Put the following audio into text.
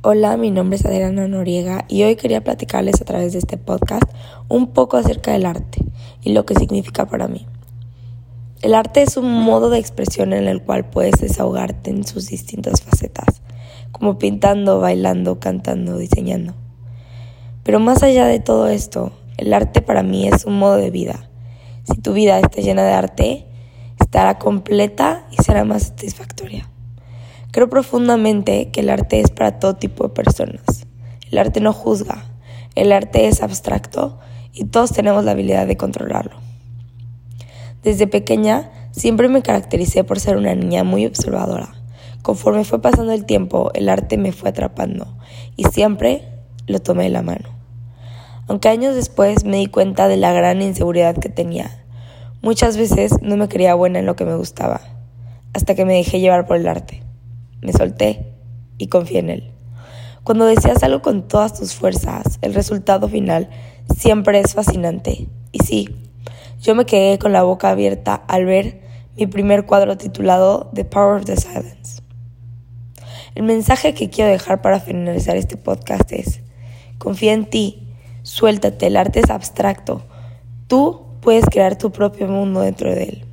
Hola, mi nombre es Adriana Noriega y hoy quería platicarles a través de este podcast un poco acerca del arte y lo que significa para mí. El arte es un modo de expresión en el cual puedes desahogarte en sus distintas facetas, como pintando, bailando, cantando, diseñando. Pero más allá de todo esto, el arte para mí es un modo de vida. Si tu vida está llena de arte, estará completa y será más satisfactoria. Creo profundamente que el arte es para todo tipo de personas. El arte no juzga, el arte es abstracto y todos tenemos la habilidad de controlarlo. Desde pequeña siempre me caractericé por ser una niña muy observadora. Conforme fue pasando el tiempo, el arte me fue atrapando y siempre lo tomé de la mano. Aunque años después me di cuenta de la gran inseguridad que tenía. Muchas veces no me creía buena en lo que me gustaba, hasta que me dejé llevar por el arte me solté y confié en él. Cuando deseas algo con todas tus fuerzas, el resultado final siempre es fascinante. Y sí, yo me quedé con la boca abierta al ver mi primer cuadro titulado The Power of the Silence. El mensaje que quiero dejar para finalizar este podcast es, confía en ti, suéltate, el arte es abstracto, tú puedes crear tu propio mundo dentro de él.